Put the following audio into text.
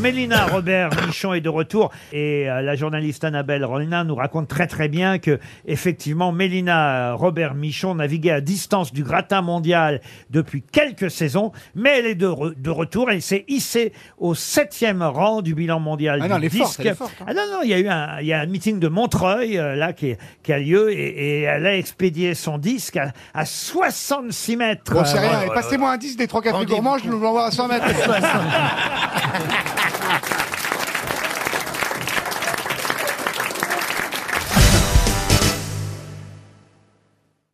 Mélina Robert Michon est de retour et euh, la journaliste Annabelle Rolnin nous raconte très très bien que effectivement Mélina euh, Robert Michon naviguait à distance du gratin mondial depuis quelques saisons, mais elle est de, re- de retour. Elle s'est hissée au septième rang du bilan mondial Ah du non, elle forte, forte, hein. Ah non non, il y a eu un, il y a un meeting de Montreuil euh, là qui, qui a lieu et, et elle a expédié son disque à, à 66 mètres. Bon, c'est Euh, rien. Passez-moi un 10 des trois cafés gourmands, je nous l'envoie à 100 mètres.